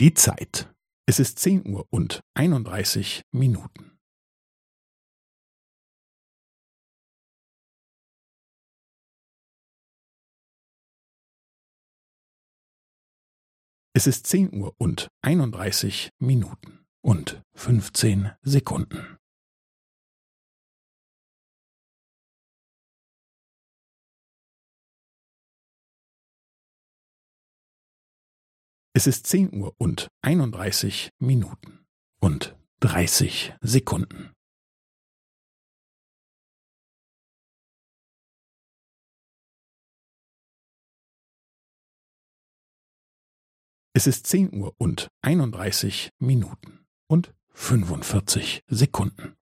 Die Zeit. Es ist zehn Uhr und einunddreißig Minuten. Es ist zehn Uhr und einunddreißig Minuten und fünfzehn Sekunden. Es ist zehn Uhr und einunddreißig Minuten und dreißig Sekunden. Es ist zehn Uhr und einunddreißig Minuten und fünfundvierzig Sekunden.